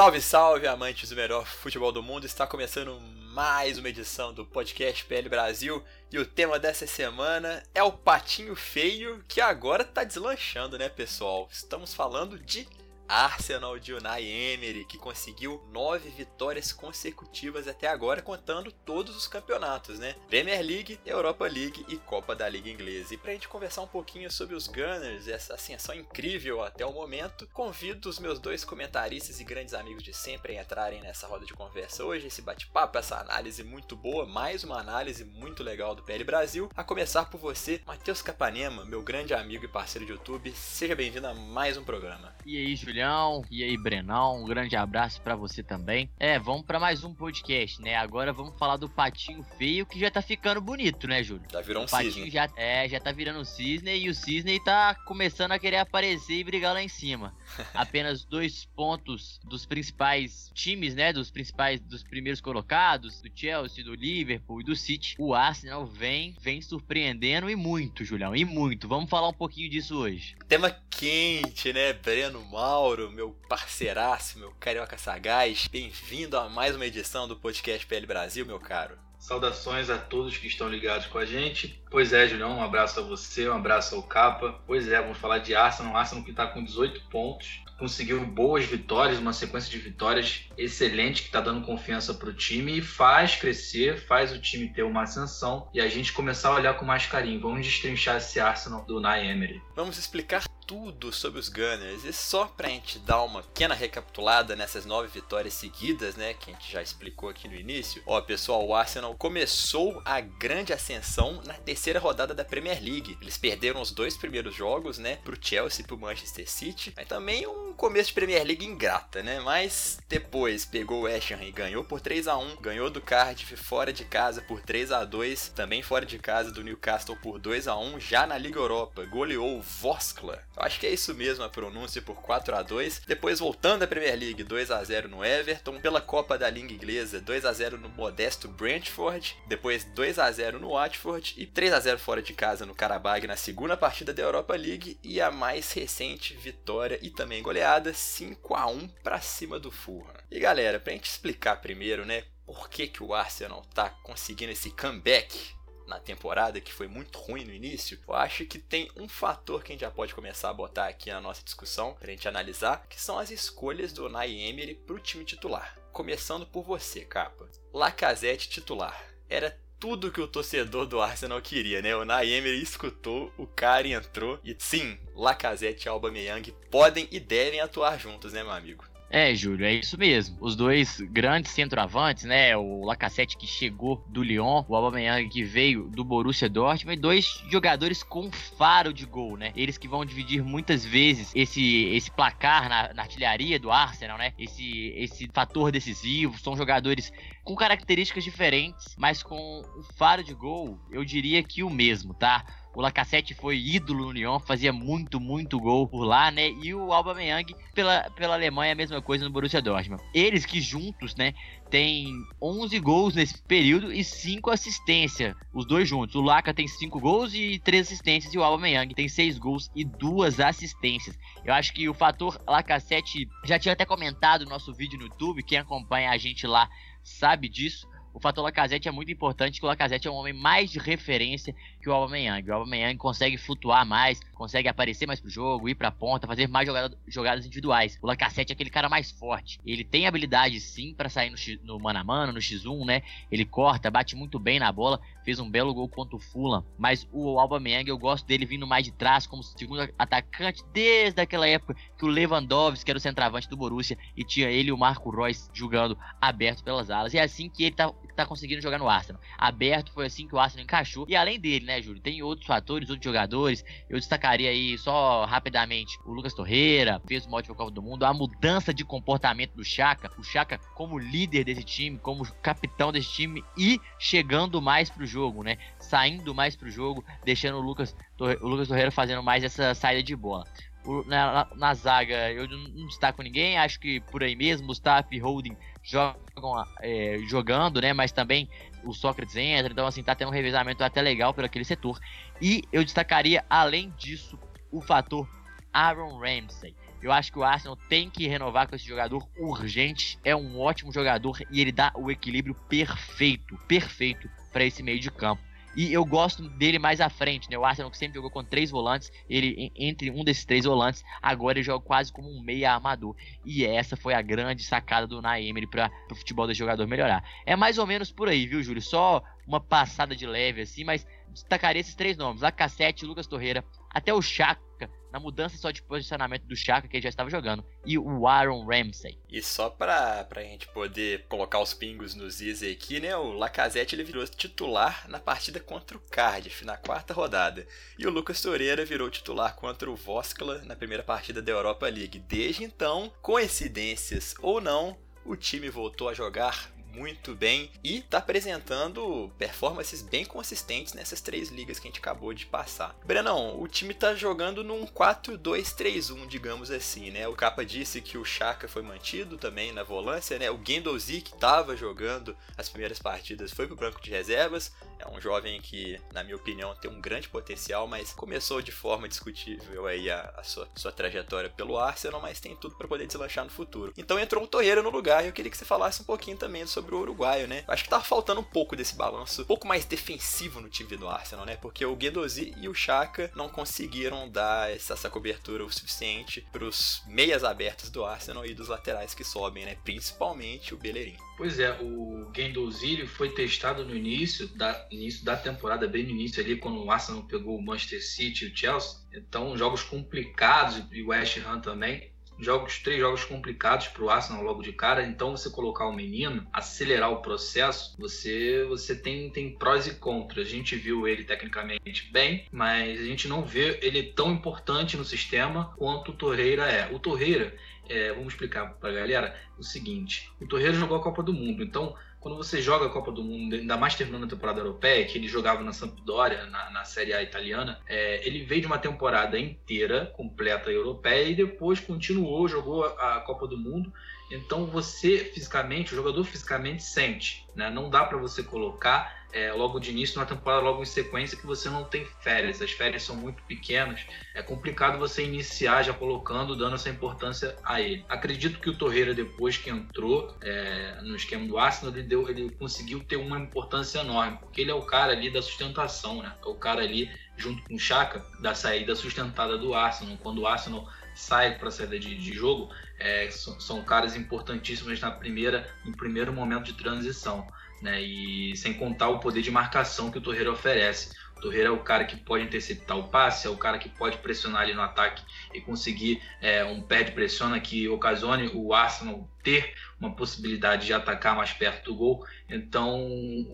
Salve, salve, amantes do melhor futebol do mundo! Está começando mais uma edição do podcast PL Brasil e o tema dessa semana é o patinho feio que agora tá deslanchando, né, pessoal? Estamos falando de Arsenal de Unai Emery, que conseguiu nove vitórias consecutivas até agora, contando todos os campeonatos, né? Premier League, Europa League e Copa da Liga Inglesa. E pra gente conversar um pouquinho sobre os Gunners, essa ascensão incrível até o momento, convido os meus dois comentaristas e grandes amigos de sempre a entrarem nessa roda de conversa hoje, esse bate-papo, essa análise muito boa, mais uma análise muito legal do PL Brasil, a começar por você, Matheus Capanema, meu grande amigo e parceiro de YouTube. Seja bem-vindo a mais um programa. E aí, Julião? E aí, Brenão? Um grande abraço pra você também. É, vamos pra mais um podcast, né? Agora vamos falar do patinho feio que já tá ficando bonito, né, Júlio? Já virou um o patinho cisne. já é, já tá virando um cisne e o cisne tá começando a querer aparecer e brigar lá em cima. Apenas dois pontos dos principais times, né, dos principais dos primeiros colocados, do Chelsea, do Liverpool e do City. O Arsenal vem, vem surpreendendo e muito, Julião, e muito. Vamos falar um pouquinho disso hoje. Tema quente, né? Breno Mauro, meu parceiraço, meu carioca sagaz. Bem-vindo a mais uma edição do podcast PL Brasil, meu caro. Saudações a todos que estão ligados com a gente. Pois é, Julião, um abraço a você, um abraço ao Capa. Pois é, vamos falar de Arsenal. Arsenal que está com 18 pontos, conseguiu boas vitórias, uma sequência de vitórias excelente que está dando confiança para o time e faz crescer, faz o time ter uma ascensão e a gente começar a olhar com mais carinho. Vamos destrinchar esse Arsenal do Unai Emery. Vamos explicar tudo sobre os Gunners e só pra gente dar uma pequena recapitulada nessas nove vitórias seguidas, né, que a gente já explicou aqui no início. Ó, pessoal, o Arsenal começou a grande ascensão na terceira rodada da Premier League. Eles perderam os dois primeiros jogos, né, pro Chelsea e pro Manchester City. Aí também um começo de Premier League ingrata, né, mas depois pegou o West Ham e ganhou por 3 a 1, ganhou do Cardiff fora de casa por 3 a 2, também fora de casa do Newcastle por 2 a 1, já na Liga Europa goleou o Voskla. Acho que é isso mesmo a pronúncia por 4 a 2. Depois voltando à Premier League, 2 a 0 no Everton, pela Copa da Liga Inglesa, 2 a 0 no modesto Brentford, depois 2 a 0 no Watford e 3 a 0 fora de casa no Karabag na segunda partida da Europa League e a mais recente vitória e também goleada 5 a 1 para cima do Fulham. E galera, pra gente explicar primeiro, né, por que que o Arsenal tá conseguindo esse comeback na temporada, que foi muito ruim no início, eu acho que tem um fator que a gente já pode começar a botar aqui na nossa discussão, pra gente analisar, que são as escolhas do Unai Emery pro time titular. Começando por você, capa. Lacazette titular. Era tudo que o torcedor do Arsenal queria, né? O Unai Emery escutou, o cara entrou e sim, Lacazette e Aubameyang podem e devem atuar juntos, né, meu amigo? É, Júlio, é isso mesmo. Os dois grandes centroavantes, né? O Lacazette que chegou do Lyon, o Aubameyang que veio do Borussia Dortmund, dois jogadores com faro de gol, né? Eles que vão dividir muitas vezes esse, esse placar na, na artilharia do Arsenal, né? Esse, esse fator decisivo. São jogadores com características diferentes, mas com o faro de gol, eu diria que o mesmo, tá? O Lacazette foi ídolo no Lyon, fazia muito, muito gol por lá, né? E o Aubameyang pela, pela Alemanha, a mesma coisa no Borussia Dortmund. Eles que juntos, né, têm 11 gols nesse período e 5 assistências, os dois juntos. O Laca tem 5 gols e 3 assistências e o Aubameyang tem 6 gols e 2 assistências. Eu acho que o fator Lacazette, já tinha até comentado no nosso vídeo no YouTube, quem acompanha a gente lá sabe disso. O fator Lacazette é muito importante, que o Lacazette é um homem mais de referência que o Aubameyang. O Aubameyang consegue flutuar mais, consegue aparecer mais pro jogo, ir pra ponta, fazer mais jogada, jogadas individuais. O Lacazette é aquele cara mais forte. Ele tem habilidade sim para sair no, no mano a mano, no X1, né? Ele corta, bate muito bem na bola, fez um belo gol contra o Fulham, mas o Aubameyang eu gosto dele vindo mais de trás como segundo atacante desde aquela época que o Lewandowski era o centroavante do Borussia e tinha ele e o Marco Reus jogando aberto pelas alas. E é assim que ele tá, tá conseguindo jogar no Arsenal. Aberto foi assim que o Arsenal encaixou. E além dele, né, Júlio, tem outros fatores, outros jogadores. Eu destacaria aí só rapidamente o Lucas Torreira, fez uma ótima Copa do Mundo, a mudança de comportamento do Chaka, o Chaka como líder desse time, como capitão desse time e chegando mais pro jogo, né? Saindo mais pro jogo, deixando o Lucas, o Lucas Torreira fazendo mais essa saída de bola. O, na, na, zaga eu não destaco ninguém, acho que por aí mesmo, Mustafa e Holding jogam é, jogando, né? Mas também o Sócrates entra, então assim, tá tendo um revezamento até legal por aquele setor. E eu destacaria, além disso, o fator Aaron Ramsey. Eu acho que o Arsenal tem que renovar com esse jogador urgente. É um ótimo jogador e ele dá o equilíbrio perfeito, perfeito para esse meio de campo. E eu gosto dele mais à frente, né? O Arsenal que sempre jogou com três volantes, ele entre um desses três volantes, agora ele joga quase como um meia amador. E essa foi a grande sacada do Naemery para o futebol do jogador melhorar. É mais ou menos por aí, viu, Júlio? Só uma passada de leve assim, mas destacaria esses três nomes: Lacazette, Lucas Torreira, até o Chaka na mudança só de posicionamento do Chaka que ele já estava jogando e o Aaron Ramsey. E só pra, pra gente poder colocar os pingos nos is aqui, né? O Lacazette ele virou titular na partida contra o Cardiff na quarta rodada. E o Lucas Torreira virou titular contra o Voskla na primeira partida da Europa League. Desde então, coincidências ou não, o time voltou a jogar muito bem e tá apresentando performances bem consistentes nessas três ligas que a gente acabou de passar. Brenão, o time tá jogando num 4-2-3-1, digamos assim, né? O Capa disse que o Chaka foi mantido também na volância, né? O Gendozi que tava jogando as primeiras partidas foi pro banco de reservas. É um jovem que, na minha opinião, tem um grande potencial, mas começou de forma discutível aí a, a sua, sua trajetória pelo Arsenal, mas tem tudo para poder deslanchar no futuro. Então entrou o Torreira no lugar e eu queria que você falasse um pouquinho também sobre o uruguaio, né? Acho que tava faltando um pouco desse balanço, um pouco mais defensivo no time do Arsenal, né? Porque o Guedozi e o Chaka não conseguiram dar essa, essa cobertura o suficiente para os meias abertas do Arsenal e dos laterais que sobem, né? Principalmente o Bellerin. Pois é, o Guendouzi foi testado no início da, início da temporada, bem no início ali, quando o Arsenal pegou o Manchester City e o Chelsea. Então, jogos complicados e o West Ham também jogos, três jogos complicados para o Arsenal logo de cara. Então você colocar o menino, acelerar o processo, você você tem, tem prós e contras. A gente viu ele tecnicamente bem, mas a gente não vê ele tão importante no sistema quanto o Torreira é. O Torreira, é, vamos explicar para a galera o seguinte: o Torreira jogou a Copa do Mundo, então quando você joga a Copa do Mundo, ainda mais terminando a temporada europeia, que ele jogava na Sampdoria, na, na Série A italiana, é, ele veio de uma temporada inteira, completa europeia, e depois continuou, jogou a, a Copa do Mundo. Então você fisicamente, o jogador fisicamente sente, né? Não dá para você colocar é, logo de início, numa temporada logo em sequência, que você não tem férias. As férias são muito pequenas. É complicado você iniciar já colocando, dando essa importância a ele. Acredito que o Torreira, depois que entrou é, no esquema do Arsenal, ele, deu, ele conseguiu ter uma importância enorme, porque ele é o cara ali da sustentação, né? É o cara ali, junto com o Chaka, da saída sustentada do Arsenal. Quando o Arsenal sai para a saída de, de jogo, é, são, são, caras importantíssimos na primeira, no primeiro momento de transição né? E sem contar o poder de marcação que o Torreira oferece. Torreira é o cara que pode interceptar o passe, é o cara que pode pressionar ali no ataque e conseguir é, um pé de pressiona que ocasione o Arsenal ter uma possibilidade de atacar mais perto do gol. Então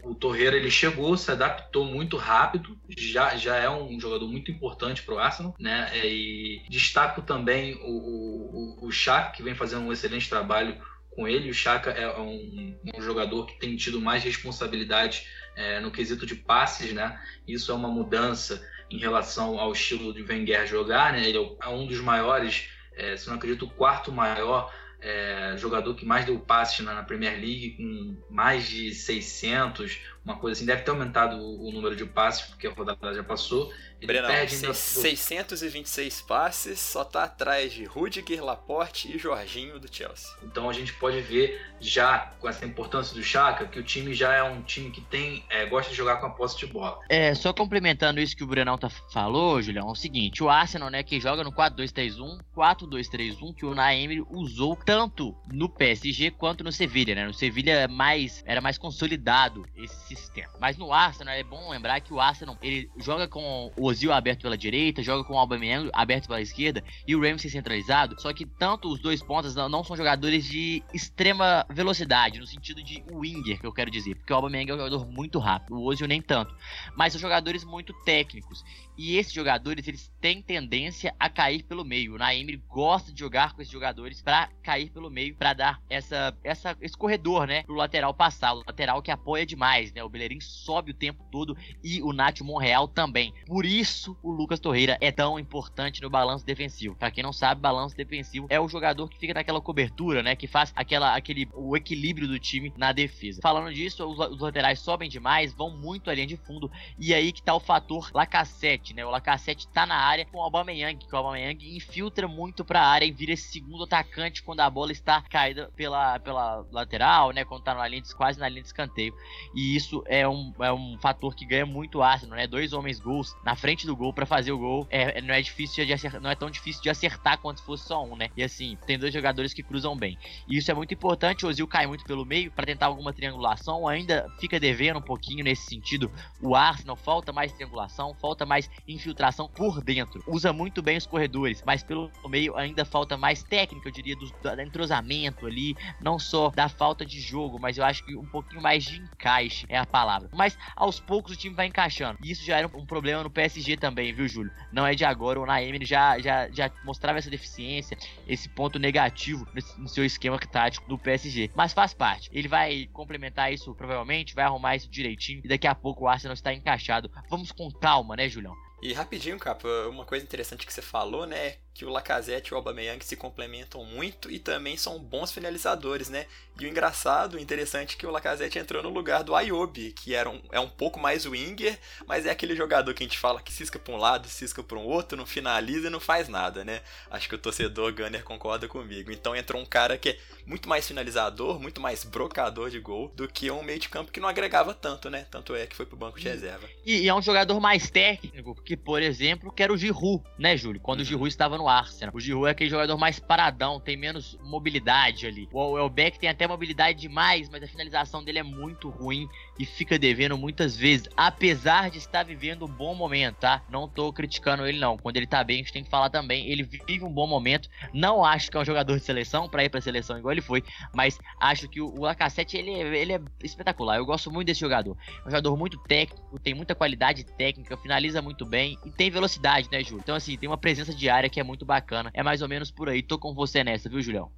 o Torreira ele chegou, se adaptou muito rápido, já, já é um jogador muito importante para o Arsenal, né? E destaco também o, o, o Chak, que vem fazendo um excelente trabalho com ele. O Chaka é um, um jogador que tem tido mais responsabilidade é, no quesito de passes, né? Isso é uma mudança em relação ao estilo de Wenger jogar, né? Ele é, é um dos maiores, é, se não acredito, o quarto maior é, jogador que mais deu passes na, na, Premier League, com mais de 600, uma coisa assim. Deve ter aumentado o, o número de passes, porque a rodada já passou. Ele Brenão, perde ainda... 626 passes, só tá atrás de Rudiger, Laporte e Jorginho do Chelsea. Então a gente pode ver já com essa importância do Chaka que o time já é um time que tem é, gosta de jogar com a posse de bola. É, só complementando isso que o Brenão tá falou, Julião, é o seguinte, o Arsenal, né, que joga no 4-2-3-1, 4-2-3-1 que o Naemery usou tanto no PSG quanto no Sevilha, né? No Sevilha é mais era mais consolidado esse sistema. Mas no Arsenal é bom lembrar que o Arsenal ele joga com o Ozil aberto pela direita, joga com o Aubameyang aberto pela esquerda e o Ramsey centralizado. Só que tanto os dois pontas não, são jogadores de extrema velocidade, no sentido de winger, que eu quero dizer, porque o Aubameyang é um jogador muito rápido, o Ozil nem tanto. Mas são jogadores muito técnicos. E esses jogadores, eles têm tendência a cair pelo meio. O Naeem gosta de jogar com esses jogadores para cair pelo meio, para dar essa, essa, esse corredor, né, pro lateral passar. O lateral que apoia demais, né? O Bellerin sobe o tempo todo e o Nath Monreal também. Por isso, o Lucas Torreira é tão importante no balanço defensivo. Para quem não sabe, balanço defensivo é o jogador que fica naquela cobertura, né, que faz aquela, aquele, o equilíbrio do time na defesa. Falando disso, os, os laterais sobem demais, vão muito à linha de fundo e aí que tá o fator Lacassette Né? O Lacazette tá na área com o Aubameyang, que o Aubameyang infiltra muito para a área e vira esse segundo atacante quando a bola está caída pela, pela lateral, né? Quando tá na linha quase na linha de escanteio. E isso é um, é um fator que ganha muito ácido, né? Dois homens gols na frente do gol para fazer o gol é, não é difícil de acertar, não é tão difícil de acertar quanto se fosse só um, né? E assim, tem dois jogadores que cruzam bem. E isso é muito importante. O Ozil cai muito pelo meio para tentar alguma triangulação, ainda fica devendo um pouquinho nesse sentido. O Arsenal falta mais triangulação, falta mais infiltração por dentro. Usa muito bem os corredores, mas pelo meio ainda falta mais técnica, eu diria, do, do entrosamento ali, não só da falta de jogo, mas eu acho que um pouquinho mais de encaixe é a palavra. Mas aos poucos o time vai encaixando. E isso já era um problema no PSG também, viu, Júlio? Não é de agora, o Naemi já, já, já mostrava essa deficiência, esse ponto negativo no seu esquema tático do PSG. Mas faz parte. Ele vai complementar isso provavelmente, vai arrumar isso direitinho e daqui a pouco o Arsenal está encaixado. Vamos com calma, né, Julião? E rapidinho, Capa, uma coisa interessante que você falou, né? Que o Lacazette e o Aubameyang se complementam muito e também são bons finalizadores, né? E o engraçado, o interessante é que o Lacazette entrou no lugar do Ayobi, que era um, é um pouco mais winger, mas é aquele jogador que a gente fala que cisca para um lado, cisca para um outro, não finaliza e não faz nada, né? Acho que o torcedor Gunner concorda comigo. Então entrou um cara que é muito mais finalizador, muito mais brocador de gol do que um meio de campo que não agregava tanto, né? Tanto é que foi pro banco de reserva. E, e é um jogador mais técnico, que, por exemplo, que era o Giroud, né, Júlio? Quando uhum. o Giroud estava no Arsenal. O Giroud é aquele jogador mais paradão, tem menos mobilidade ali. O Elbeck tem até mobilidade demais, mas a finalização dele é muito ruim e fica devendo muitas vezes, apesar de estar vivendo um bom momento, tá? Não tô criticando ele não. Quando ele tá bem, a gente tem que falar também. Ele vive um bom momento. Não acho que é um jogador de seleção para ir para seleção igual ele foi, mas acho que o, Lacassette ele, é, ele é espetacular. Eu gosto muito desse jogador. É um jogador muito técnico, tem muita qualidade técnica, finaliza muito bem e tem velocidade, né, Júlio? Então assim, tem uma presença de área que é muito bacana. É mais ou menos por aí. Tô com você nessa, viu, Julião?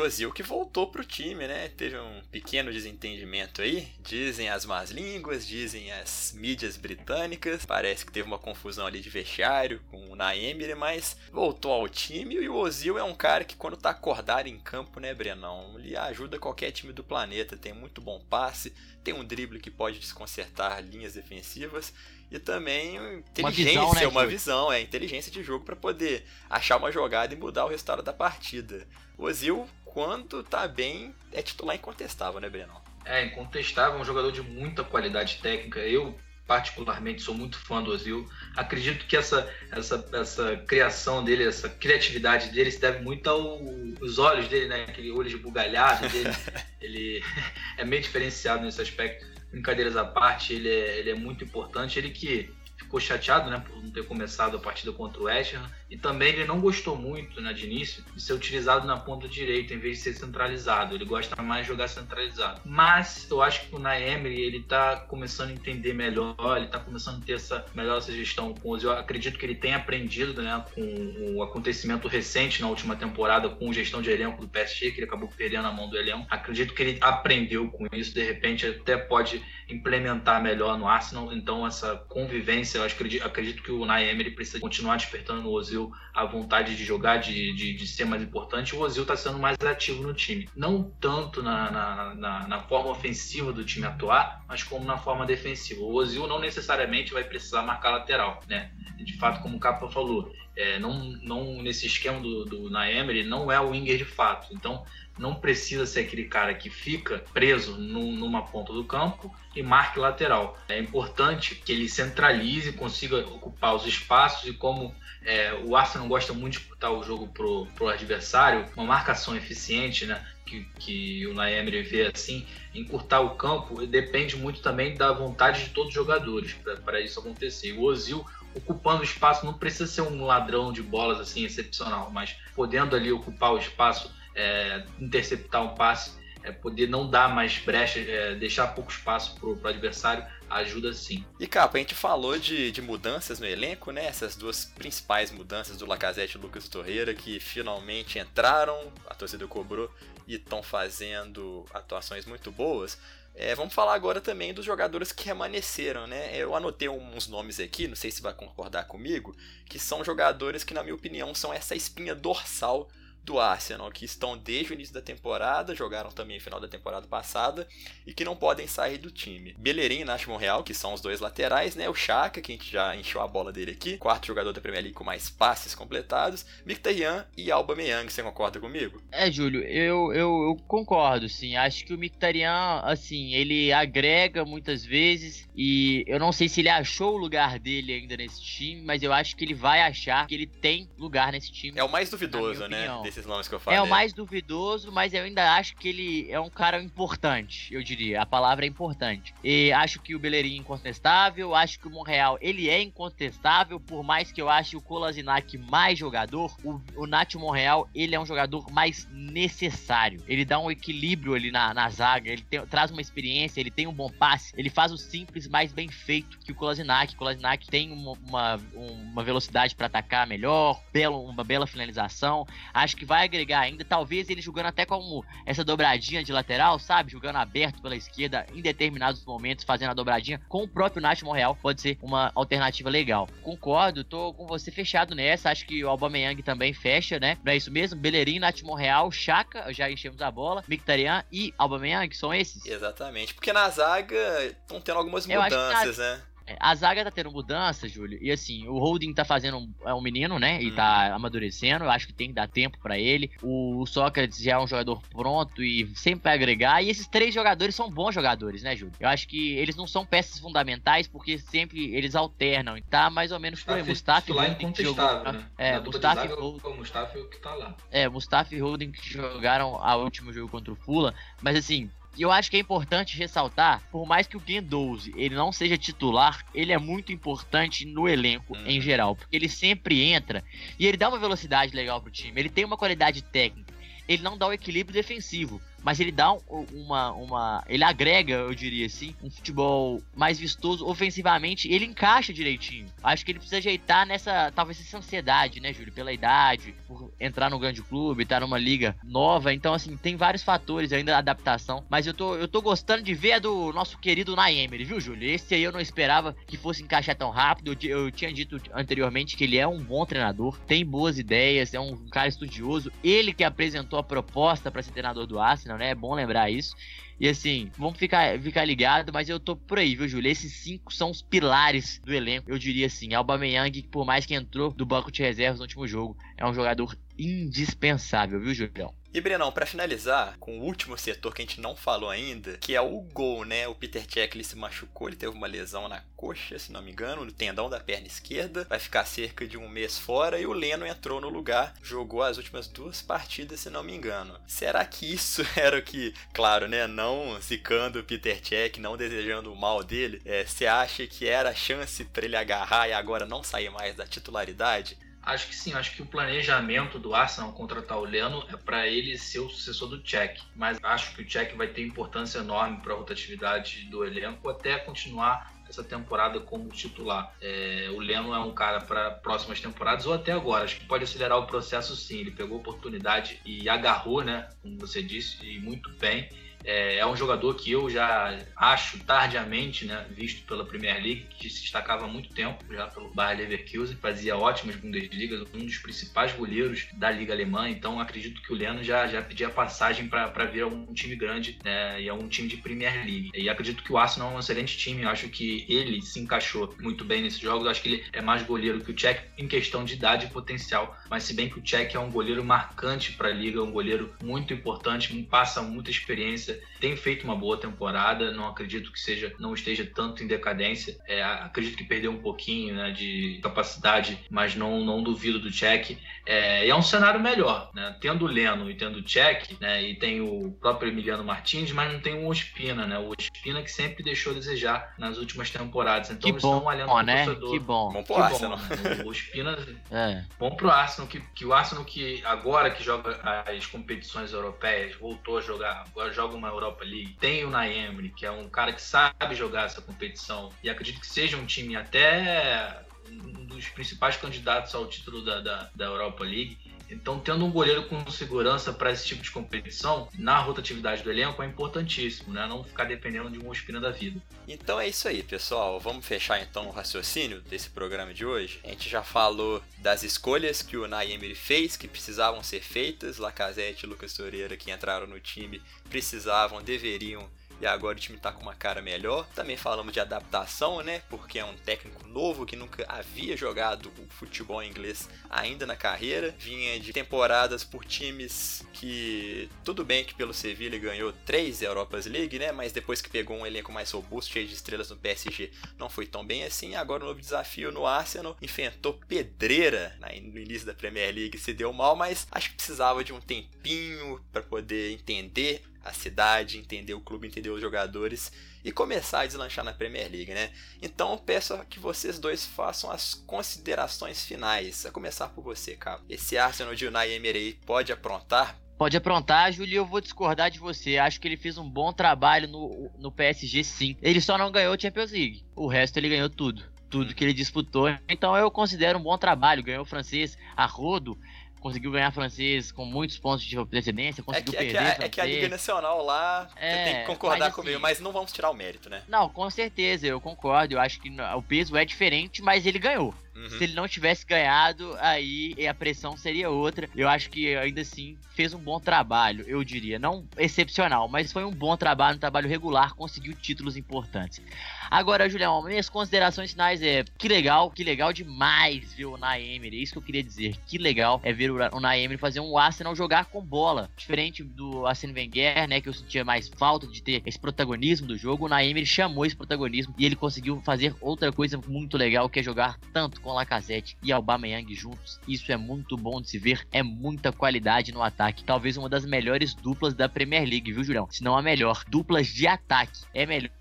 Ozil que voltou pro time, né? Teve um pequeno desentendimento aí. Dizem as más línguas, dizem as mídias britânicas. Parece que teve uma confusão ali de vestiário com o Naemir, mas voltou ao time. E o Ozil é um cara que, quando tá acordado em campo, né, Brenão? Ele ajuda qualquer time do planeta. Tem muito bom passe, tem um drible que pode desconcertar linhas defensivas e também inteligência, uma visão, né, uma visão é inteligência de jogo para poder achar uma jogada e mudar o resultado da partida. O Ozil quando tá bem, é titular incontestável, né, Breno? É, incontestável, um jogador de muita qualidade técnica. Eu, particularmente, sou muito fã do Ozil. Acredito que essa, essa, essa criação dele, essa criatividade dele se deve muito aos olhos dele, né? Aquele olho de bugalhado dele. ele é meio diferenciado nesse aspecto. Brincadeiras à parte, ele é, ele é muito importante. Ele que ficou chateado né, por não ter começado a partida contra o West Ham. E também ele não gostou muito né, de início de ser utilizado na ponta direita em vez de ser centralizado. Ele gosta mais de jogar centralizado. Mas eu acho que o Naemery ele está começando a entender melhor, ele está começando a ter essa melhor essa gestão com. Eu acredito que ele tem aprendido né, com o acontecimento recente na última temporada com gestão de elenco do PSG, que ele acabou perdendo a mão do elenco. Acredito que ele aprendeu com isso, de repente até pode implementar melhor no Arsenal. Então essa convivência Eu acredito, acredito que o Naem ele precisa continuar despertando no Ozil a vontade de jogar, de, de, de ser mais importante. O Ozil está sendo mais ativo no time. Não tanto na, na, na, na, forma ofensiva do time atuar, mas como na forma defensiva. O Ozil não necessariamente vai precisar marcar lateral, né? De fato, como o Capa falou, é, não, não nesse esquema do, do Naemer, não é o winger de fato. Então, não precisa ser aquele cara que fica preso no, numa ponta do campo e marque lateral. É importante que ele centralize, consiga ocupar os espaços e como é, o Arsenal gosta muito de disputar o jogo pro, pro adversário, uma marcação eficiente, né? Que, que o Naemer vê assim, encurtar o campo depende muito também da vontade de todos os jogadores para isso acontecer. O Ozil ocupando espaço não precisa ser um ladrão de bolas assim excepcional, mas podendo ali ocupar o espaço é, interceptar um passe, é, poder não dar mais brecha, é, deixar pouco espaço para o adversário, ajuda sim. E capa, a gente falou de, de mudanças no elenco, né? Essas duas principais mudanças do Lacazette e Lucas Torreira que finalmente entraram, a torcida cobrou e estão fazendo atuações muito boas. É, vamos falar agora também dos jogadores que remanesceram, né? Eu anotei uns nomes aqui, não sei se vai concordar comigo, que são jogadores que, na minha opinião, são essa espinha dorsal do Arsenal, que estão desde o início da temporada, jogaram também no final da temporada passada e que não podem sair do time. Bellerin e Nath Monreal, que são os dois laterais, né? O Chaka, que a gente já encheu a bola dele aqui, quarto jogador da Premier League com mais passes completados, Mkhitaryan e Alba Meyang, você concorda comigo? É, Júlio, eu, eu, eu concordo, sim. Acho que o Mkhitaryan, assim, ele agrega muitas vezes e eu não sei se ele achou o lugar dele ainda nesse time, mas eu acho que ele vai achar que ele tem lugar nesse time. É o mais duvidoso, né? Desses nomes que eu falei. É o mais duvidoso, mas eu ainda acho que ele é um cara importante, eu diria. A palavra é importante. E acho que o Bellerin é incontestável, acho que o Monreal, ele é incontestável, por mais que eu ache o Kolasinac mais jogador, o, o Nath Monreal, ele é um jogador mais necessário. Ele dá um equilíbrio ali na, na zaga, ele tem, traz uma experiência, ele tem um bom passe, ele faz o simples mais bem feito que o Kolasinac. O Kolasinac tem uma, uma, uma velocidade para atacar melhor, belo, uma bela finalização. Acho que vai agregar ainda. Talvez ele jogando até como essa dobradinha de lateral, sabe? Jogando aberto pela esquerda em determinados momentos, fazendo a dobradinha com o próprio Nath Monreal, pode ser uma alternativa legal. Concordo, tô com você fechado nessa. Acho que o Aubameyang também fecha, né? Pra isso mesmo, Bellerin, Nath Monreal, Chaka, já enchemos a bola, Mkhitaryan e Aubameyang, são esses? Exatamente, porque na zaga estão tendo algumas mudanças, né? A zaga tá tendo mudança, Júlio. E assim, o Holding tá fazendo um, é um menino, né? E hum. tá uhum. amadurecendo. Eu acho que tem que dar tempo para ele. O, Sócrates já é um jogador pronto e sempre vai agregar. E esses três jogadores são bons jogadores, né, Júlio? Eu acho que eles não são peças fundamentais porque sempre eles alternam. Tá mais ou menos por aí. Mustafa lá incontestável, né? É, Mustafa e Holding. O Mustafa é o que tá lá. É, Mustafa e Holding que jogaram a último jogo contra o Fula. Mas assim, e eu acho que é importante ressaltar, por mais que o Guendouzi ele não seja titular, ele é muito importante no elenco uhum. em geral, porque ele sempre entra e ele dá uma velocidade legal pro time, ele tem uma qualidade técnica, ele não dá o equilíbrio defensivo, mas ele dá uma, uma. Ele agrega, eu diria assim, um futebol mais vistoso ofensivamente. Ele encaixa direitinho. Acho que ele precisa ajeitar nessa. Talvez essa ansiedade, né, Júlio? Pela idade, por entrar no grande clube, estar numa liga nova. Então, assim, tem vários fatores ainda da adaptação. Mas eu tô, eu tô gostando de ver a do nosso querido Naemer, viu, Júlio? Esse aí eu não esperava que fosse encaixar tão rápido. Eu, eu tinha dito anteriormente que ele é um bom treinador, tem boas ideias, é um cara estudioso. Ele que apresentou a proposta para ser treinador do Arsenal Arsenal, né? É bom lembrar isso. E assim, vamos ficar, ficar ligado, mas eu tô por aí, viu, Júlio? Esses cinco são os pilares do elenco, eu diria assim. Aubameyang, por mais que entrou do banco de reservas no último jogo, é um jogador indispensável, viu, Julião? E Brenão, para finalizar, com o último setor que a gente não falou ainda, que é o gol, né? O Peter Cech ele se machucou, ele teve uma lesão na coxa, se não me engano, no tendão da perna esquerda, vai ficar cerca de um mês fora e o Leno entrou no lugar, jogou as últimas duas partidas, se não me engano. Será que isso era o que, claro, né? Não zicando o Peter Cech, não desejando o mal dele, é, você acha que era a chance para ele agarrar e agora não sair mais da titularidade? Acho que sim, acho que o planejamento do Arsenal contratar o Leno é para ele ser o sucessor do Cech, mas acho que o Cech vai ter importância enorme para a rotatividade do elenco até continuar essa temporada como titular. É, o Leno é um cara para próximas temporadas ou até agora. Acho que pode acelerar o processo sim. Ele pegou a oportunidade e agarrou, né? Como você disse, e muito bem É, é, um jogador que eu já acho tardiamente, né, visto pela Premier League, que se destacava há muito tempo já pelo Bayer Leverkusen, fazia ótimas Bundesligas, um dos principais goleiros da Liga Alemã. Então acredito que o Leno já, já pedia passagem para vir a um time grande né, e a um time de Premier League. E acredito que o Arsenal é um excelente time. Eu acho que ele se encaixou muito bem nesses jogos. Eu acho que ele é mais goleiro que o Cech em questão de idade e potencial. Mas se bem que o Cech é um goleiro marcante para a liga, um goleiro muito importante, passa muita experiência, tem feito uma boa temporada. Não acredito que seja, não esteja tanto em decadência. É, acredito que perdeu um pouquinho né, de capacidade, mas não, não duvido do Cech. É, e é um cenário melhor, né? Tendo o Leno e tendo o Cech, né? E tem o próprio Emiliano Martins, mas não tem o Ospina, né? O Ospina que sempre deixou a desejar nas últimas temporadas. Então que eles bom, estão olhando né? torcedor. Que bom. Bom pro Que Arsenal. bom, né? O Ospina É. Bom pro Arsenal, que, que o Arsenal que agora que joga as competições europeias, voltou a jogar, agora joga uma Europa League, tem o Naemri, que é um cara que sabe jogar essa competição, e acredito que seja um time até um dos principais candidatos ao título da, da, da Europa League. Então, tendo um goleiro com segurança para esse tipo de competição, na rotatividade do elenco, é importantíssimo, né? Não ficar dependendo de um Ospina da vida. Então é isso aí, pessoal. Vamos fechar então o raciocínio desse programa de hoje. A gente já falou das escolhas que o Unai Emery fez, que precisavam ser feitas. Lacazette e Lucas Torreira, que entraram no time, precisavam, deveriam e agora o time tá com uma cara melhor. Também falamos de adaptação, né? Porque é um técnico novo que nunca havia jogado o futebol inglês ainda na carreira. Vinha de temporadas por times que, tudo bem que pelo Sevilla ganhou três Europas League, né? Mas depois que pegou um elenco mais robusto, cheio de estrelas no PSG, não foi tão bem assim. Agora o novo desafio no Arsenal enfrentou pedreira no início da Premier League, se deu mal, mas acho que precisava de um tempinho para poder entender a cidade, entender o clube, entender os jogadores e começar a deslanchar na Premier League, né? Então peço que vocês dois façam as considerações finais. A começar por você, cara. Esse Arsenal de Unai Emery pode aprontar? Pode aprontar, Júlio, eu vou discordar de você. Acho que ele fez um bom trabalho no, no PSG, sim. Ele só não ganhou a Champions League. O resto ele ganhou tudo. Tudo que ele disputou. Então eu considero um bom trabalho. Ganhou o francês a rodo conseguiu ganhar francês com muitos pontos de antecedência, É conseguiu que, é, que perder. a, é que a Liga Nacional lá É, tem que concordar mas comigo, assim- mas não vamos tirar o mérito, né? Não, com certeza, eu concordo. Eu acho que o peso é diferente, mas ele ganhou. Uhum. Se ele não tivesse ganhado, aí a pressão seria outra. Eu acho que ainda assim fez um bom trabalho, eu diria. Não excepcional, mas foi um bom trabalho, um trabalho regular, conseguiu títulos importantes. Agora, Julião, minhas considerações finais é que legal, que legal demais ver o Naemery. É isso que eu queria dizer. Que legal é ver o Naemery fazer um Arsenal jogar com bola. Diferente do Arsene Wenger, né, que eu sentia mais falta de ter esse protagonismo do jogo. O Naemery chamou esse protagonismo e ele conseguiu fazer outra coisa muito legal, que é jogar tanto com Lacazette e Aubameyang juntos. Isso é muito bom de se ver, é muita qualidade no ataque. Talvez uma das melhores duplas da Premier League, viu, Julião? Se não a melhor. Duplas de ataque. É melhor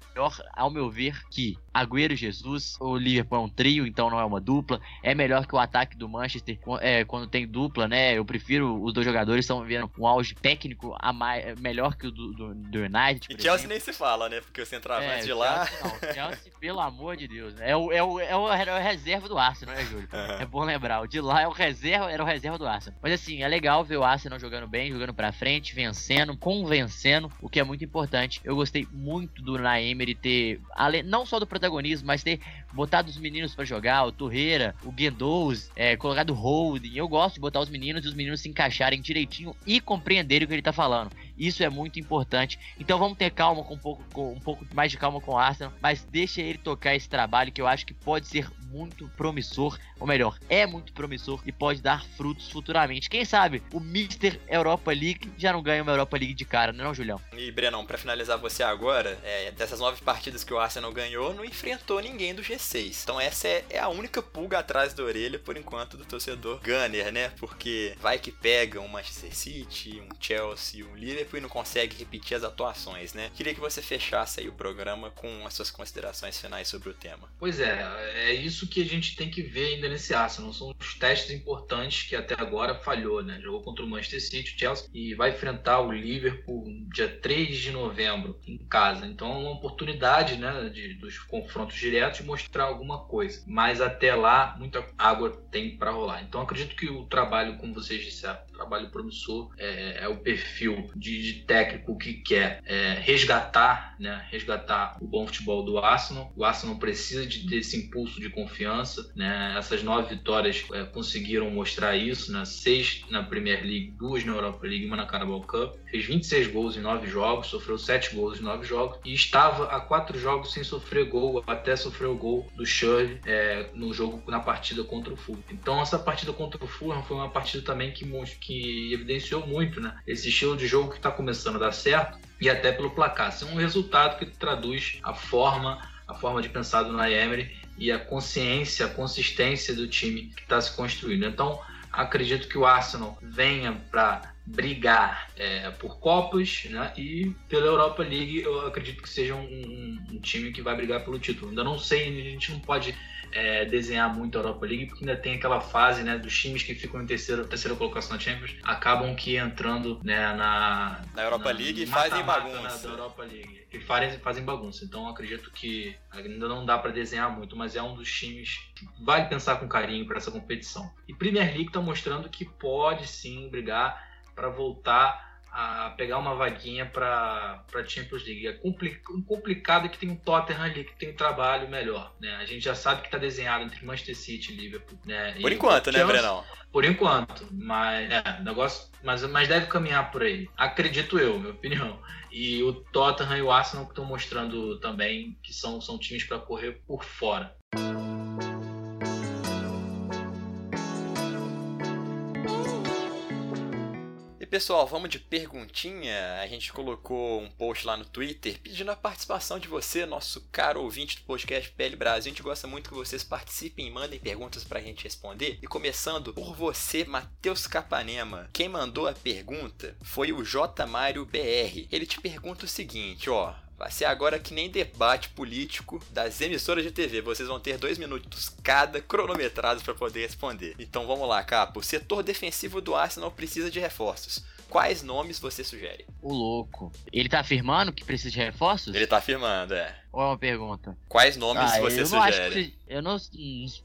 ao meu ver, que Agüero e Jesus, o Liverpool é um trio, então não é uma dupla. É melhor que o ataque do Manchester é, quando tem dupla, né? Eu prefiro os dois jogadores estão vivendo um auge técnico a mais, melhor que o do, do, do United. E Chelsea exemplo. nem se fala, né? Porque o centroavante É, de lá. Chelsea, não, Chelsea, pelo amor de Deus, né? É o, é o, é o, é o reserva do Arsenal, né, Júlio? É bom lembrar. O de lá é o reserva, era o reserva do Arsenal. Mas assim, é legal ver o Arsenal jogando bem, jogando pra frente, vencendo, convencendo, o que é muito importante. Eu gostei muito do Naemery ter, além, não só do protagonismo, mas ter botado os meninos pra jogar, o Torreira, o Guendouzi, é, colocado o Holding. Eu gosto de botar os meninos e os meninos se encaixarem direitinho e compreenderem o que ele tá falando. Isso é muito importante. Então vamos ter calma com um pouco, com um pouco mais de calma com o Arsenal, mas deixa ele tocar esse trabalho que eu acho que pode ser muito promissor, ou melhor, é muito promissor e pode dar frutos futuramente. Quem sabe o Mister Europa League já não ganha uma Europa League de cara, não é não, Julião? E Brenão, pra finalizar você agora, é, dessas nove partidas que o Arsenal ganhou, não enfrentou ninguém do G6. Então essa é, é a única pulga atrás da orelha, por enquanto, do torcedor Gunner, né? Porque vai que pega um Manchester City, um Chelsea, um Liverpool e não consegue repetir as atuações, né? Queria que você fechasse aí o programa com as suas considerações finais sobre o tema. Pois é, é isso isso que a gente tem que ver ainda nesse Arsenal. São os testes importantes que até agora falhou, né? Jogou contra o Manchester City, Chelsea e vai enfrentar o Liverpool dia 3 de novembro em casa. Então é uma oportunidade, né, de, dos confrontos diretos de mostrar alguma coisa. Mas até lá, muita água tem para rolar. Então acredito que o trabalho, como vocês disseram, trabalho promissor é, é o perfil de, de, técnico que quer é, resgatar, né, resgatar o bom futebol do Arsenal. O Arsenal precisa de, desse impulso de confiança. Né? Essas nove vitórias é, conseguiram mostrar isso, né? seis na Premier League, duas na Europa League, uma na Carabao Cup. Fez 26 gols em nove jogos, sofreu sete gols em nove jogos e estava a quatro jogos sem sofrer gol, até sofrer o gol do Shirley é, no jogo na partida contra o Fulham. Então essa partida contra o Fulham foi uma partida também que, que evidenciou muito né? esse estilo de jogo que está começando a dar certo e até pelo placar. Isso é um resultado que traduz a forma, a forma de pensar do Naemery e a consciência, a consistência do time que está se construindo. Então, acredito que o Arsenal venha para brigar é, por Copas né? e pela Europa League eu acredito que seja um, um, um, time que vai brigar pelo título. Ainda não sei, a gente não pode é, desenhar muito a Europa League, porque ainda tem aquela fase né, dos times que ficam em terceira, terceira colocação na Champions, acabam que entrando né, na, na Europa na, League e fazem bagunça. Na, Europa League. E fazem, fazem bagunça. Então acredito que ainda não dá para desenhar muito, mas é um dos times que vale pensar com carinho para essa competição. E Premier League está mostrando que pode sim brigar para voltar a pegar uma vaguinha para Champions League. É complicado que tem um Tottenham ali que tem um trabalho melhor. Né? A gente já sabe que está desenhado entre Manchester City e Liverpool. Né? Por e enquanto, né, Brenão? Por enquanto, mas é, negócio, mas, mas deve caminhar por aí. Acredito eu, minha opinião. E o Tottenham e o Arsenal que estão mostrando também que são, são times para correr por fora. Pessoal, vamos de perguntinha. A gente colocou um post lá no Twitter pedindo a participação de você, nosso caro ouvinte do podcast PL Brasil. A gente gosta muito que vocês participem mandem perguntas pra gente responder. E começando por você, Matheus Capanema. Quem mandou a pergunta foi o J. Mário BR. Ele te pergunta o seguinte, ó. Vai ser agora que nem debate político das emissoras de TV. Vocês vão ter dois minutos cada cronometrados para poder responder. Então vamos lá, Capo. O setor defensivo do Arsenal precisa de reforços. Quais nomes você sugere? O louco. Ele tá afirmando que precisa de reforços? Ele tá afirmando, é. Ou é uma pergunta? Quais nomes ah, você eu sugere? Não acho que, eu não.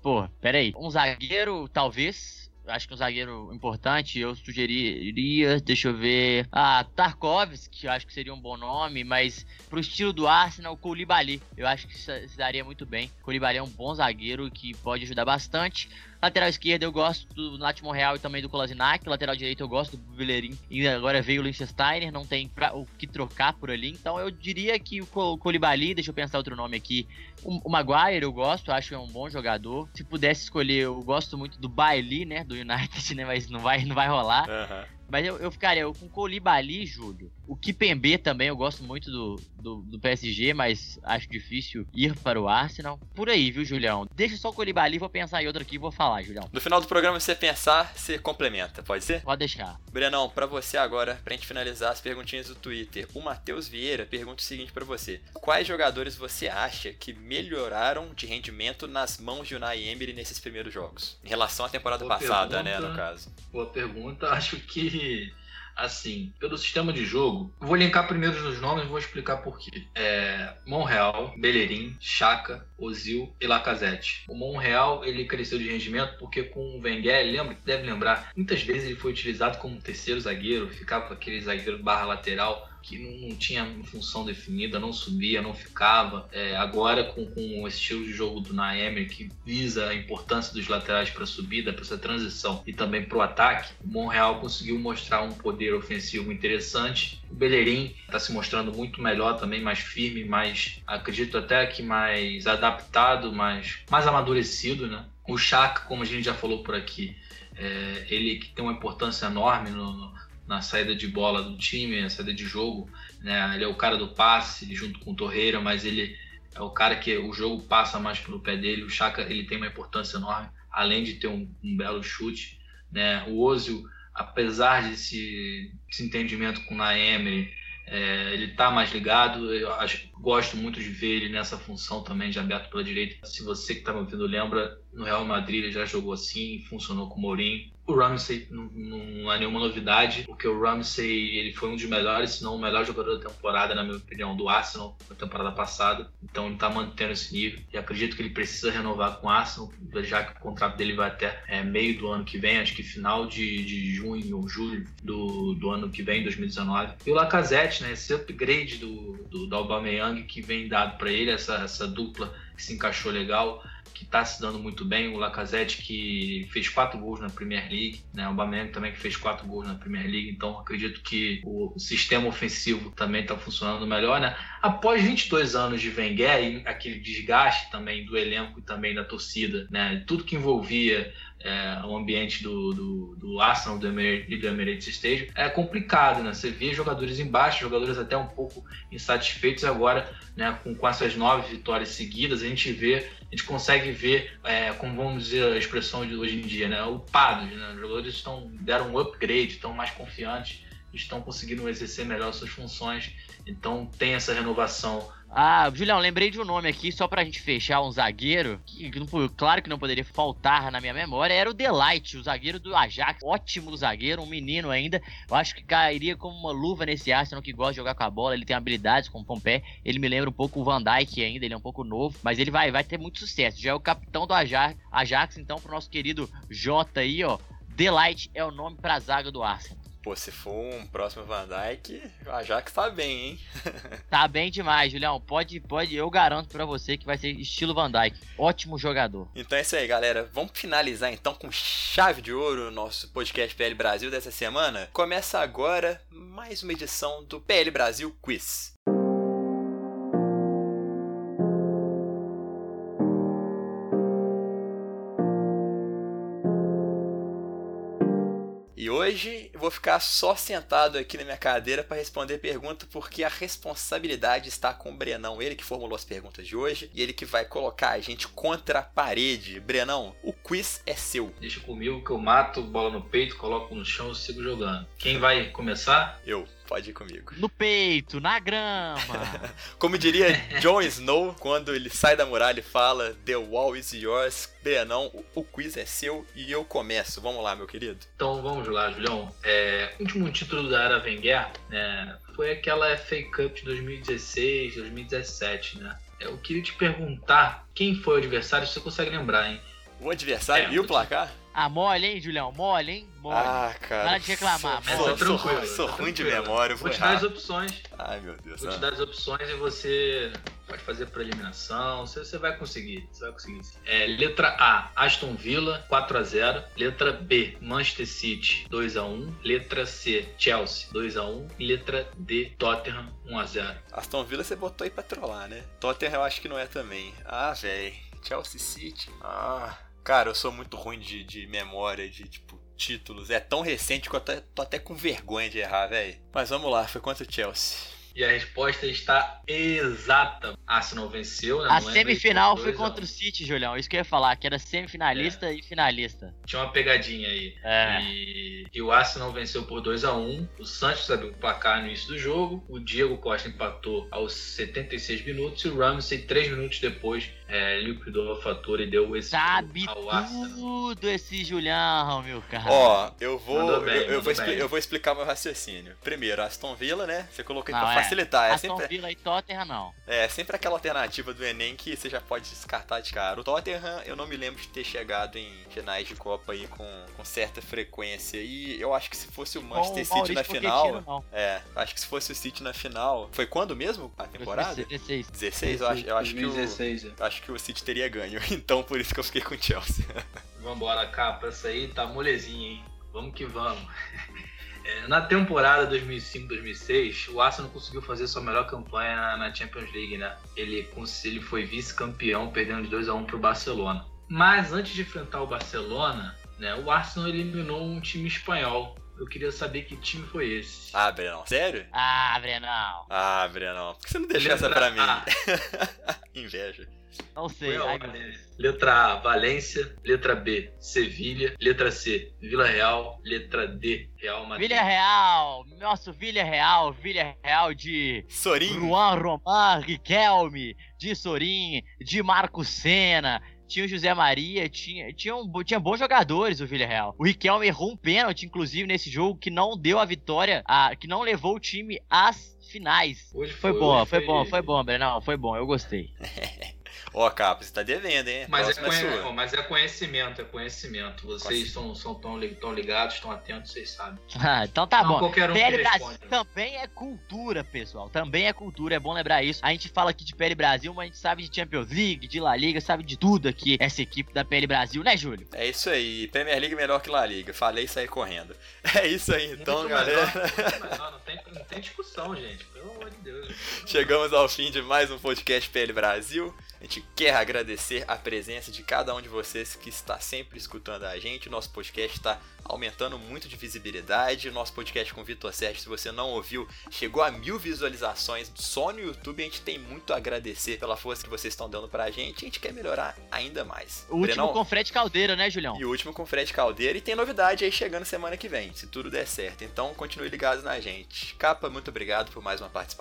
Pô, peraí. Um zagueiro, talvez acho que um zagueiro importante, eu sugeriria, deixa eu ver, ah, Tarkovsky, acho que seria um bom nome, mas pro estilo do Arsenal, o Koulibaly, eu acho que se daria muito bem. Koulibaly é um bom zagueiro que pode ajudar bastante. Lateral esquerda eu gosto do Nath Monreal e também do Kolasinac. Lateral direito eu gosto do Bellerin. E agora veio o Liechtensteiner, não tem pra, o que trocar por ali. Então eu diria que o Colibali, deixa eu pensar outro nome aqui. O, o Maguire eu gosto, acho que é um bom jogador. Se pudesse escolher, eu gosto muito do Bailey, né? Do United, né? Mas não vai, não vai rolar. Uhum. Mas eu, eu ficaria eu, com Colibali, Júlio. O Kipembe também, eu gosto muito do, do, do, PSG, mas acho difícil ir para o Arsenal. Por aí, viu, Julião? Deixa só o Colibali, vou pensar em outro aqui e vou falar, Julião. No final do programa, você pensar, você complementa, pode ser? Pode deixar. Brenão, para você agora, pra gente finalizar as perguntinhas do Twitter, o Matheus Vieira pergunta o seguinte para você. Quais jogadores você acha que melhoraram de rendimento nas mãos de Unai Emery nesses primeiros jogos? Em relação à temporada Boa passada, pergunta. né, no caso. Boa pergunta. Acho que assim, pelo sistema de jogo, vou linkar primeiro os nomes e vou explicar por quê. É, Monreal, Bellerin, Chaka, Ozil e Lacazette. O Monreal, ele cresceu de rendimento porque com o Wenger, lembra, deve lembrar, muitas vezes ele foi utilizado como terceiro zagueiro, ficava com aquele zagueiro barra lateral que não, não, tinha função definida, não subia, não ficava. É, agora, com, com o estilo de jogo do Naemer, que visa a importância dos laterais para a subida, para essa transição e também para o ataque, o Monreal conseguiu mostrar um poder ofensivo interessante. O Bellerin está se mostrando muito melhor também, mais firme, mais, acredito até que mais adaptado, mais, mais amadurecido, né? O Chaka, como a gente já falou por aqui, é, ele que tem uma importância enorme no, na saída de bola do time, na saída de jogo. Né? Ele é o cara do passe junto com o Torreira, mas ele é o cara que o jogo passa mais pelo pé dele. O Chaka ele tem uma importância enorme, além de ter um, um belo chute. Né? O Ozil, apesar desse, desse entendimento com o Naemery, é, ele está mais ligado. Eu acho, Gosto muito de ver ele nessa função também de aberto pela direita. Se você que está me ouvindo lembra, no Real Madrid ele já jogou assim, funcionou com o Mourinho. O Ramsey não, não é nenhuma novidade, porque o Ramsey ele foi um dos melhores, se não o melhor jogador da temporada, na minha opinião, do Arsenal na temporada passada. Então ele está mantendo esse nível e acredito que ele precisa renovar com o Arsenal, já que o contrato dele vai até é, meio do ano que vem, acho que final de, de junho ou julho do, do ano que vem, 2019. E o Lacazette, né, esse upgrade do, do, do Aubameyang que vem dado para ele, essa, essa dupla que se encaixou legal que está se dando muito bem, o Lacazette que fez quatro gols na Premier League, né? o Aubameyang também que fez quatro gols na Premier League, então acredito que o sistema ofensivo também está funcionando melhor, né? Após 22 anos de Wenger e aquele desgaste também do elenco e também da torcida, né? Tudo que envolvia é, o ambiente do, do, do Arsenal do e do Emirates Stadium é complicado, né? Você vê jogadores embaixo, jogadores até um pouco insatisfeitos agora, né? Com, com essas nove vitórias seguidas, a gente vê, gente consegue ver, é, como vamos dizer a expressão de hoje em dia, né? Upados, né? Os jogadores estão, deram um upgrade, estão mais confiantes, estão conseguindo exercer melhor suas funções, então tem essa renovação ah, Julião, lembrei de um nome aqui, só pra gente fechar um zagueiro, que, claro que não poderia faltar na minha memória, era o Delight, o zagueiro do Ajax, ótimo zagueiro, um menino ainda, eu acho que cairia como uma luva nesse Arsenal que gosta de jogar com a bola, ele tem habilidades com o pé, ele me lembra um pouco o Van Dijk ainda, ele é um pouco novo, mas ele vai, vai ter muito sucesso, já é o capitão do Ajax, Ajax então pro nosso querido Jota aí, ó, Delight é o nome pra zaga do Arsenal. Pô, se for um próximo Van Dyke, o Ajax tá bem, hein? tá bem demais, Julião. Pode, pode, eu garanto para você que vai ser estilo Van Dyke. Ótimo jogador. Então é isso aí, galera. Vamos finalizar então com chave de ouro o nosso podcast PL Brasil dessa semana. Começa agora mais uma edição do PL Brasil Quiz. hoje eu vou ficar só sentado aqui na minha cadeira para responder pergunta, porque a responsabilidade está com o Brenão, ele que formulou as perguntas de hoje e ele que vai colocar a gente contra a parede. Brenão, o quiz é seu. Deixa comigo que eu mato, bola no peito, coloco no chão e sigo jogando. Quem vai começar? Eu. Pode ir comigo. No peito, na grama. Como diria Jon Snow, quando ele sai da muralha e fala The wall is yours, Brenão, o, o quiz é seu e eu começo. Vamos lá, meu querido. Então vamos lá, Julião. É, último título da era Wenger né, foi aquela FA Cup de 2016, 2017, né? Eu queria te perguntar quem foi o adversário, se você consegue lembrar, hein? O adversário é, e o placar? Ah, mole, hein, Julião? Mole, hein? Mole. Ah, cara. Para de reclamar, sou, mole. Sou, sou, sou ruim de memória, vou, vou te dar as opções. Ai, meu Deus. Vou te dar as opções e você pode fazer por eliminação. Você, você vai conseguir. Você vai conseguir. É, letra A, Aston Villa, 4x0. Letra B, Manchester City, 2x1. Letra C, Chelsea, 2x1. E letra D, Tottenham, 1x0. Aston Villa você botou aí pra trollar, né? Tottenham eu acho que não é também. Ah, velho. Chelsea City. Ah. Cara, eu sou muito ruim de, de memória, de tipo, títulos. É tão recente que eu tô, tô até com vergonha de errar, velho. Mas vamos lá, foi contra o Chelsea. E a resposta está exata. Arsenal venceu, né? A semifinal foi contra o City, Julião. Isso que eu ia falar, que era semifinalista é. e finalista. Tinha uma pegadinha aí. É. E, e o Arsenal venceu por 2 a 1 O Santos abriu o placar no início do jogo. O Diego Costa empatou aos 76 minutos. E o Ramsey, 3 minutos depois, é, liquidou a fatura e deu esse Sabe tudo esse Julião, meu cara. Ó, eu vou, bem, eu, eu, vou eu, vou explicar meu raciocínio. Primeiro, Aston Villa, né? Você colocou aí pra é. Facilitar. É Aston sempre, Villa e Tottenham, não. É, sempre aquela alternativa do Enem que você já pode descartar de cara. O Tottenham, eu não me lembro de ter chegado em finais de Copa aí com, com certa frequência. E eu acho que se fosse o Manchester City na final. Não. É, acho que se fosse o City na final. Foi quando mesmo? A temporada? 16. 16, eu acho, eu acho 2016, que o. É. Acho que o City teria ganho. Então por isso que eu fiquei com o Chelsea. Vambora, capa. Essa aí tá molezinha, hein? Vamos que vamos. É, na temporada 2005-2006, o Arsenal conseguiu fazer sua melhor campanha na Champions League, né? Ele, ele foi vice-campeão, perdendo de 2 a 1 para o Barcelona. Mas antes de enfrentar o Barcelona, né, o Arsenal eliminou um time espanhol, eu queria saber que time foi esse. Ah, Brenão. Sério? Ah, Brenão. Ah, Brenão. Por que você não deixou essa pra mim? Inveja. Não sei. Foi Ai, Deus. Letra A, Valência. Letra B, Sevilha. Letra C, Vila Real. Letra D, Real Madrid. Vilha Real, nosso Vilha Real, Vilha Real de Sorin, Juan Román, Riquelme, de Sorin, de Marco Senna, tinha o José Maria, tinha, tinha, um, tinha bons jogadores o Villarreal. O Riquelme errou um pênalti, inclusive, nesse jogo, que não deu a vitória, a, que não levou o time às finais. Hoje Foi foi, bom, hoje foi bom, foi bom, Brenão, foi bom, eu gostei. Ó, Capa, você tá devendo, hein? Mas é, sua. mas é conhecimento, é conhecimento. Vocês são, são tão, tão ligados, estão atentos, vocês sabem. Ah, então tá Não, bom. qualquer um PL Brasil responde. também é cultura, pessoal. Também é cultura, é bom lembrar isso. A gente fala aqui de PL Brasil, mas a gente sabe de Champions League, de La Liga, sabe de tudo aqui, essa equipe da PL Brasil, né, Júlio? É isso aí, Premier League melhor que La Liga. Falei e saí correndo. É isso aí, então, Muito galera. melhor, muito melhor, não, tem, não tem discussão, gente. Pelo amor de Deus. Chegamos ao fim de mais um podcast PL Brasil. A gente quer agradecer a presença de cada um de vocês que está sempre escutando a gente. O nosso podcast está aumentando muito de visibilidade. O nosso podcast com o Vitor Sérgio, se você não ouviu, chegou a mil visualizações só no YouTube. A gente tem muito a agradecer pela força que vocês estão dando pra gente. A gente quer melhorar ainda mais. O último Brenão, com Fred Caldeira, né, Julião? E o último com Fred Caldeira. E tem novidade aí chegando semana que vem, se tudo der certo. Então continue ligados na gente. Capa, muito obrigado por mais uma participação.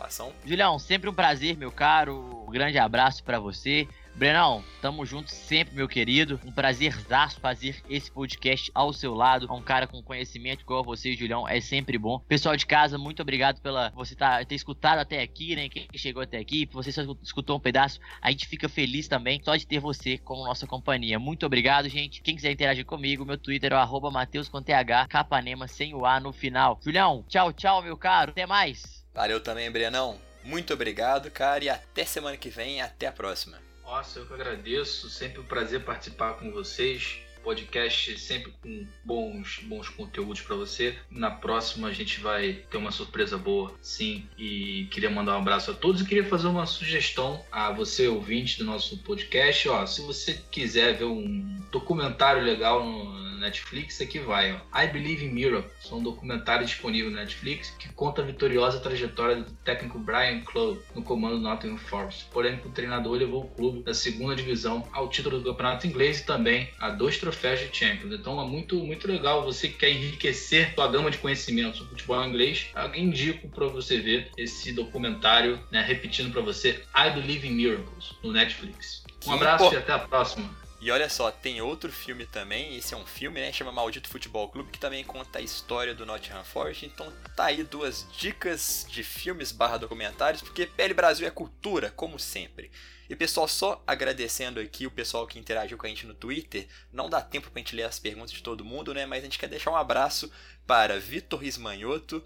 Julião, sempre um prazer, meu caro. Um grande abraço pra você. Brenão, tamo junto sempre, meu querido. Um prazerzaço fazer esse podcast ao seu lado. Um cara com conhecimento igual você, Julião, é sempre bom. Pessoal de casa, muito obrigado pela você tá, ter escutado até aqui, né? Quem chegou até aqui, você só escutou um pedaço, a gente fica feliz também só de ter você como nossa companhia. Muito obrigado, gente. Quem quiser interagir comigo, meu Twitter é o Capanema sem o A no final. Julião, tchau, tchau, meu caro. Até mais. Valeu também, Brenão. Muito obrigado, cara, e até semana que vem. Até a próxima. Nossa, eu que agradeço. Sempre um prazer participar com vocês. Podcast sempre com bons, bons conteúdos para você. Na próxima a gente vai ter uma surpresa boa, sim. E queria mandar um abraço a todos e queria fazer uma sugestão a você, ouvinte do nosso podcast. Ó, se você quiser ver um documentário legal no Netflix, aqui vai. Ó. I Believe in Miracles. Um documentário disponível no Netflix que conta a vitoriosa trajetória do técnico Brian Clough no comando do Nottingham Forest. Porém, o treinador levou o clube da segunda divisão ao título do campeonato inglês e também a dois troféus de Champions. Então é muito, muito legal. Você que quer enriquecer sua gama de conhecimentos sobre futebol inglês, eu indico para você ver esse documentário, né, repetindo para você I Believe in Miracles no Netflix. Um abraço e até a próxima. E olha só, tem outro filme também, esse é um filme, né, chama Maldito Futebol Clube, que também conta a história do Nottingham Forest, então tá aí duas dicas de filmes barra documentários, porque PL Brasil é cultura, como sempre. E pessoal, só agradecendo aqui o pessoal que interagiu com a gente no Twitter, não dá tempo pra gente ler as perguntas de todo mundo, né, mas a gente quer deixar um abraço para Vitor Rismanhoto,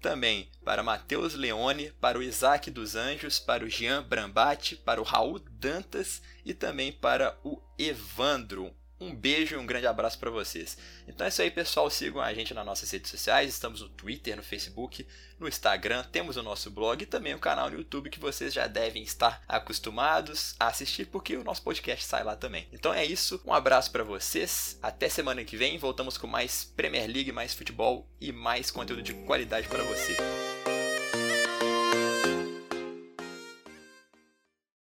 também para Matheus Leone, para o Isaac dos Anjos, para o Jean Brambati, para o Raul Dantas e também para o Evandro. Um beijo e um grande abraço para vocês. Então é isso aí, pessoal. Sigam a gente nas nossas redes sociais. Estamos no Twitter, no Facebook, no Instagram. Temos o nosso blog e também o canal no YouTube que vocês já devem estar acostumados a assistir, porque o nosso podcast sai lá também. Então é isso. Um abraço para vocês. Até semana que vem. Voltamos com mais Premier League, mais futebol e mais conteúdo de qualidade para você.